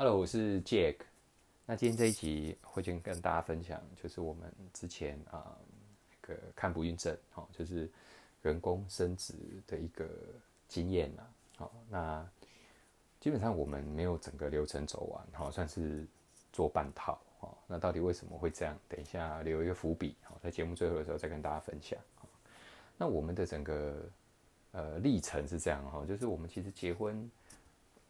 Hello，我是 Jack。那今天这一集会先跟大家分享，就是我们之前啊，那个看不孕症，好，就是人工生殖的一个经验呐。好，那基本上我们没有整个流程走完，好，算是做半套。好，那到底为什么会这样？等一下留一个伏笔，好，在节目最后的时候再跟大家分享。那我们的整个呃历程是这样哈，就是我们其实结婚。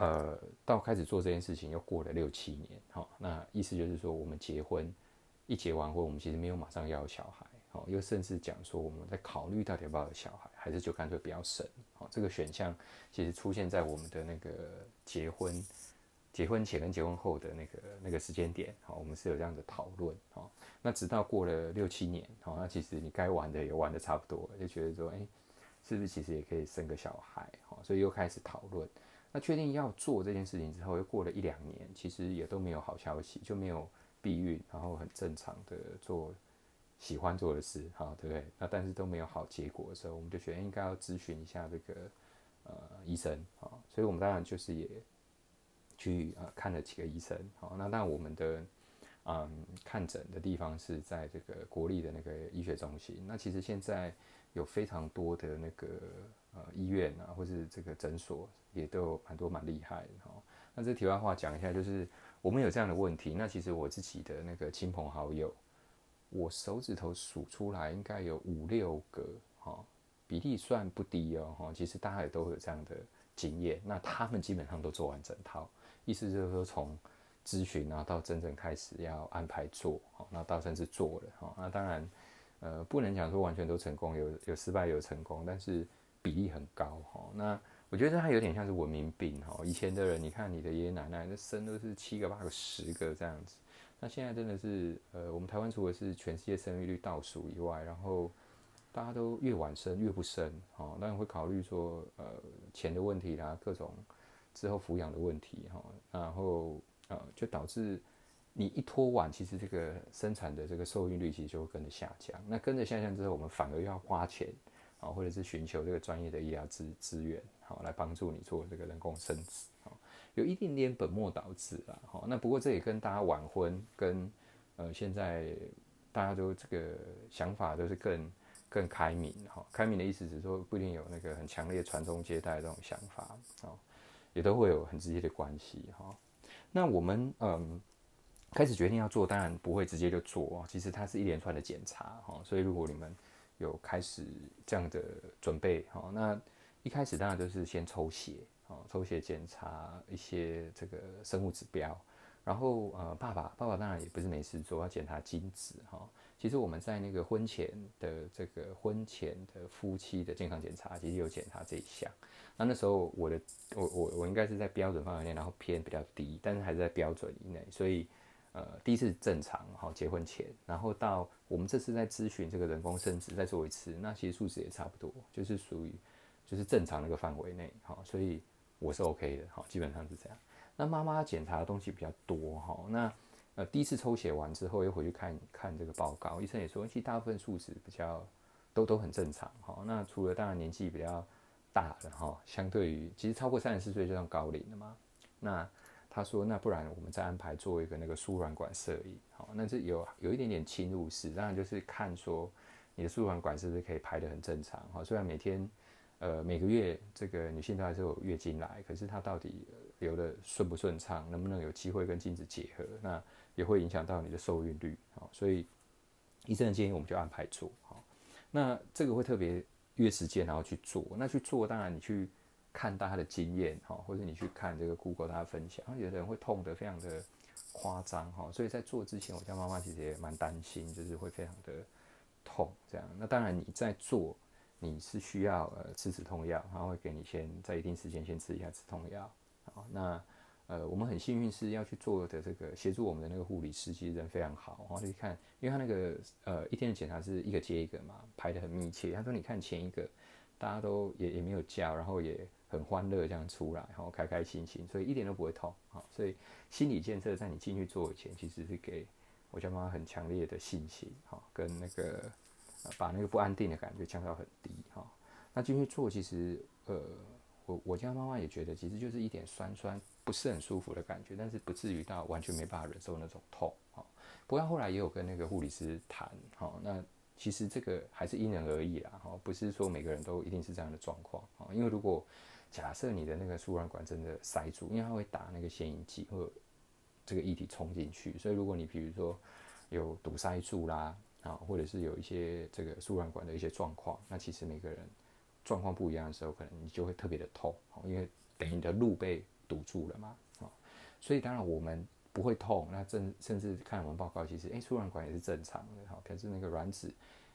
呃，到开始做这件事情又过了六七年，好，那意思就是说，我们结婚一结完婚，我们其实没有马上要小孩，好，又甚至讲说我们在考虑到底要不要有小孩，还是就干脆不要生，好，这个选项其实出现在我们的那个结婚、结婚前跟结婚后的那个那个时间点，好，我们是有这样的讨论，好，那直到过了六七年，好，那其实你该玩的也玩的差不多，就觉得说，哎、是不是其实也可以生个小孩，好，所以又开始讨论。那确定要做这件事情之后，又过了一两年，其实也都没有好消息，就没有避孕，然后很正常的做喜欢做的事，哈，对不对？那但是都没有好结果的时候，我们就觉得应该要咨询一下这个呃医生，啊，所以我们当然就是也去呃看了几个医生，好，那当然我们的嗯看诊的地方是在这个国立的那个医学中心，那其实现在有非常多的那个。呃，医院啊，或是这个诊所也都有蛮多蛮厉害的哈。那这题外话讲一下，就是我们有这样的问题，那其实我自己的那个亲朋好友，我手指头数出来应该有五六个哈，比例算不低哦哈。其实大家也都会有这样的经验，那他们基本上都做完整套，意思就是说从咨询啊到真正开始要安排做，那到甚至做了哈。那当然呃不能讲说完全都成功，有有失败有成功，但是。比例很高哈，那我觉得它有点像是文明病哈。以前的人，你看你的爷爷奶奶那生都是七个八个十个这样子，那现在真的是呃，我们台湾除了是全世界生育率倒数以外，然后大家都越晚生越不生哈，当然会考虑说呃钱的问题啦，各种之后抚养的问题哈，然后呃就导致你一拖晚，其实这个生产的这个受孕率其实就会跟着下降。那跟着下降之后，我们反而要花钱。啊，或者是寻求这个专业的医疗资资源，好来帮助你做这个人工生殖，好有一点点本末倒置啦，好那不过这也跟大家晚婚跟呃现在大家都这个想法都是更更开明，哈，开明的意思是说不一定有那个很强烈传宗接代这种想法，啊，也都会有很直接的关系，哈。那我们嗯开始决定要做，当然不会直接就做，其实它是一连串的检查，哈，所以如果你们有开始这样的准备，好，那一开始当然都是先抽血，好，抽血检查一些这个生物指标，然后呃，爸爸爸爸当然也不是没事做，要检查精子，哈，其实我们在那个婚前的这个婚前的夫妻的健康检查，其实有检查这一项，那那时候我的我我我应该是在标准范围内，然后偏比较低，但是还是在标准以内，所以。呃，第一次正常，好，结婚前，然后到我们这次在咨询这个人工生殖再做一次，那其实数值也差不多，就是属于就是正常那个范围内，好，所以我是 OK 的，好，基本上是这样。那妈妈检查的东西比较多，哈，那呃第一次抽血完之后又回去看看这个报告，医生也说其实大部分数值比较都都很正常，哈，那除了当然年纪比较大了，哈，相对于其实超过三十四岁就算高龄了嘛，那。他说：“那不然我们再安排做一个那个输卵管摄影，好，那这有有一点点侵入式，当然就是看说你的输卵管是不是可以排得很正常，好，虽然每天呃每个月这个女性都还是有月经来，可是她到底流的顺不顺畅，能不能有机会跟精子结合，那也会影响到你的受孕率，好，所以医生的建议我们就安排做，好，那这个会特别约时间然后去做，那去做当然你去。”看大家的经验哈，或者你去看这个 Google 大家分享，有的人会痛得非常的夸张哈，所以在做之前，我家妈妈其实也蛮担心，就是会非常的痛这样。那当然你在做，你是需要呃吃止痛药，然后会给你先在一定时间先吃一下止痛药。好，那呃我们很幸运是要去做的这个协助我们的那个护理师其实人非常好，然后去看，因为他那个呃一天的检查是一个接一个嘛，排得很密切。他说你看前一个大家都也也没有叫，然后也。很欢乐这样出来，然后开开心心，所以一点都不会痛。啊，所以心理建设在你进去做以前，其实是给我家妈妈很强烈的信心，哈，跟那个把那个不安定的感觉降到很低。哈，那进去做，其实呃，我我家妈妈也觉得，其实就是一点酸酸不是很舒服的感觉，但是不至于到完全没办法忍受那种痛。哈，不过后来也有跟那个护理师谈，哈，那其实这个还是因人而异啦，哈，不是说每个人都一定是这样的状况，啊，因为如果假设你的那个输卵管真的塞住，因为它会打那个显影剂或这个液体冲进去，所以如果你比如说有堵塞住啦，啊，或者是有一些这个输卵管的一些状况，那其实每个人状况不一样的时候，可能你就会特别的痛，因为等于你的路被堵住了嘛，啊，所以当然我们不会痛，那甚甚至看我们报告，其实诶，输卵管也是正常的，哈，可是那个卵子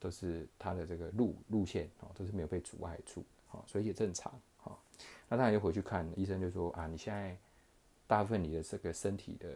都是它的这个路路线哦，都是没有被阻碍住，所以也正常。那他又回去看医生，就说啊，你现在大部分你的这个身体的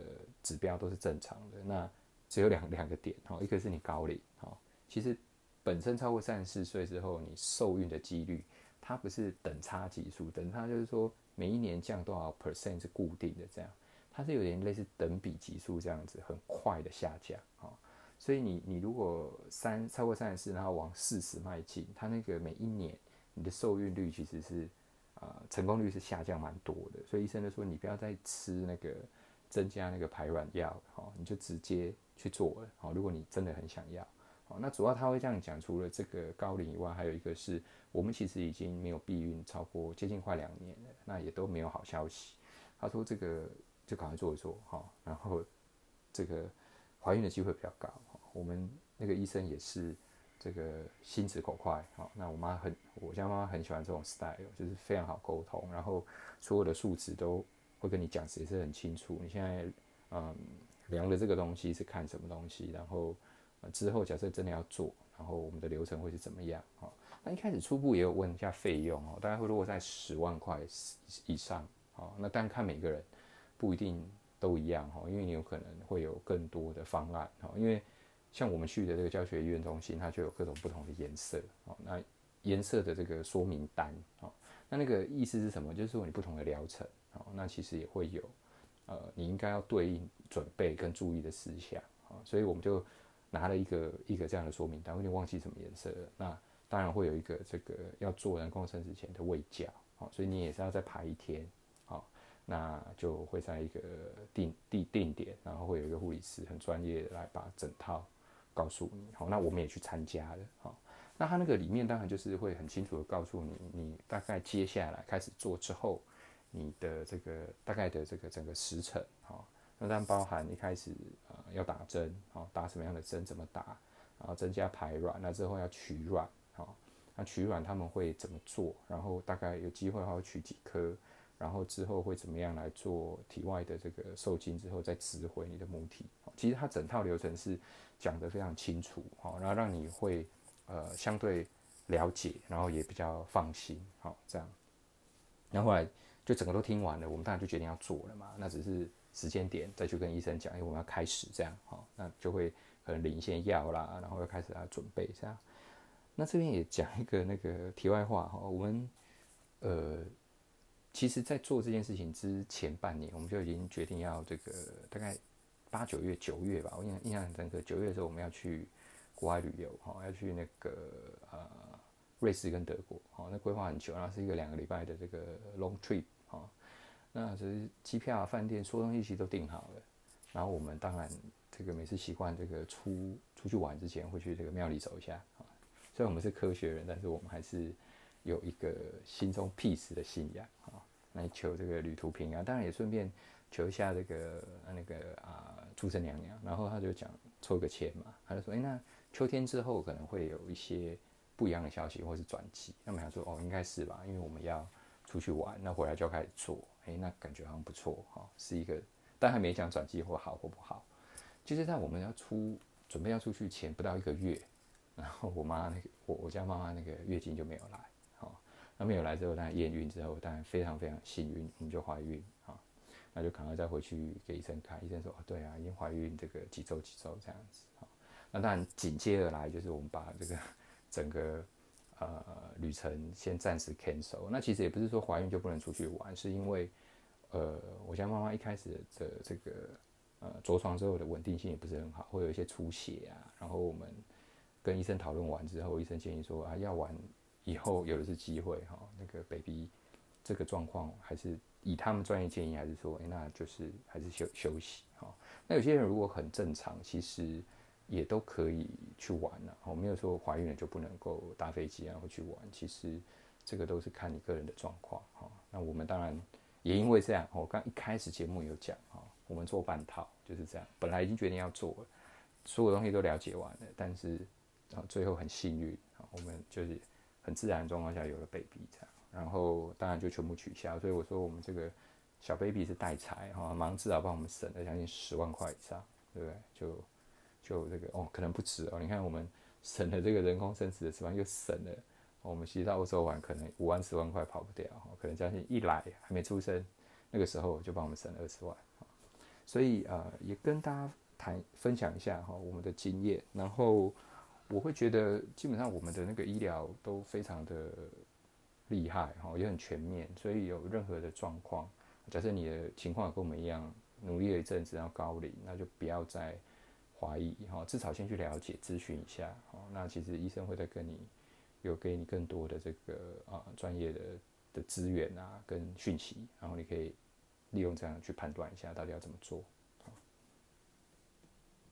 指标都是正常的，那只有两两个点哈，一个是你高龄哈，其实本身超过三十四岁之后，你受孕的几率它不是等差级数，等差就是说每一年降多少 percent 是固定的这样，它是有点类似等比级数这样子，很快的下降哈，所以你你如果三超过三十四，然后往四十迈进，它那个每一年你的受孕率其实是。呃，成功率是下降蛮多的，所以医生就说你不要再吃那个增加那个排卵药，好，你就直接去做了，好，如果你真的很想要，好，那主要他会这样讲，除了这个高龄以外，还有一个是我们其实已经没有避孕超过接近快两年了，那也都没有好消息。他说这个就赶快做一做，哈，然后这个怀孕的机会比较高，我们那个医生也是。这个心直口快，好，那我妈很，我家妈妈很喜欢这种 style，就是非常好沟通，然后所有的数值都会跟你讲，解释很清楚。你现在嗯量的这个东西是看什么东西，然后之后假设真的要做，然后我们的流程会是怎么样？哈，那一开始初步也有问一下费用哦，大概会落在十万块以上，好，那但看每个人不一定都一样哈，因为你有可能会有更多的方案，哈，因为。像我们去的这个教学医院中心，它就有各种不同的颜色哦。那颜色的这个说明单哦，那那个意思是什么？就是说你不同的疗程哦，那其实也会有呃，你应该要对应准备跟注意的事项啊。所以我们就拿了一个一个这样的说明单，我有点忘记什么颜色了。那当然会有一个这个要做人工生殖前的卫教哦，所以你也是要再排一天哦。那就会在一个定定定点，然后会有一个护理师很专业来把整套。告诉你，好，那我们也去参加了，好，那他那个里面当然就是会很清楚的告诉你，你大概接下来开始做之后，你的这个大概的这个整个时程，好，那当然包含一开始呃要打针，好，打什么样的针，怎么打，然后增加排卵，那之后要取卵，好，那取卵他们会怎么做，然后大概有机会的话取几颗。然后之后会怎么样来做体外的这个受精之后再植回你的母体？其实它整套流程是讲得非常清楚，好，然后让你会呃相对了解，然后也比较放心，好这样。然后后来就整个都听完了，我们当然就决定要做了嘛。那只是时间点再去跟医生讲，因为我们要开始这样，好，那就会可能领一些药啦，然后要开始来准备这样。那这边也讲一个那个题外话哈，我们呃。其实，在做这件事情之前半年，我们就已经决定要这个大概八九月、九月吧。我印象印象很深刻，九月的时候我们要去国外旅游，哈，要去那个呃瑞士跟德国，哈，那规划很久，然后是一个两个礼拜的这个 long trip，哈，那只是机票啊、饭店、所有东西其实都订好了。然后我们当然这个每次习惯这个出出去玩之前会去这个庙里走一下，啊，虽然我们是科学人，但是我们还是。有一个心中 peace 的信仰啊，来求这个旅途平安，当然也顺便求一下这个那个啊出生娘娘。然后他就讲抽个签嘛，他就说：哎、那秋天之后可能会有一些不一样的消息，或是转机。那么想说哦，应该是吧，因为我们要出去玩，那回来就要开始做。哎、那感觉好像不错哈，是一个，但还没讲转机或好或不好。就是在我们要出准备要出去前不到一个月，然后我妈那个我我家妈妈那个月经就没有来。那没有来之后，当然验孕之后，当然非常非常幸运，我们就怀孕啊，那就赶快再回去给医生看。医生说：“哦，对啊，已经怀孕这个几周几周这样子。”那当然紧接而来就是我们把这个整个呃旅程先暂时 cancel。那其实也不是说怀孕就不能出去玩，是因为呃我家妈妈一开始的这个呃着床之后的稳定性也不是很好，会有一些出血啊。然后我们跟医生讨论完之后，医生建议说啊要玩。以后有的是机会哈，那个 baby 这个状况，还是以他们专业建议，还是说，哎，那就是还是休休息哈。那有些人如果很正常，其实也都可以去玩了。我没有说怀孕了就不能够搭飞机啊或去玩，其实这个都是看你个人的状况哈。那我们当然也因为这样，我刚一开始节目有讲哈，我们做半套就是这样，本来已经决定要做了，所有东西都了解完了，但是啊最后很幸运，我们就是很自然的状况下有了 baby 这样。然后当然就全部取消，所以我说我们这个小 baby 是代财哈，忙至少帮我们省了将近十万块以上，对不对？就就这个哦，可能不止哦。你看我们省了这个人工生殖的十万，又省了我们其实到欧洲玩可能五万十万块跑不掉，可能将近一来还没出生那个时候就帮我们省了二十万，所以呃也跟大家谈分享一下哈我们的经验，然后我会觉得基本上我们的那个医疗都非常的。厉害哈，也很全面，所以有任何的状况，假设你的情况跟我们一样，努力了一阵子，然后高龄，那就不要再怀疑哈，至少先去了解、咨询一下。那其实医生会再跟你有给你更多的这个啊专业的的资源啊跟讯息，然后你可以利用这样去判断一下到底要怎么做。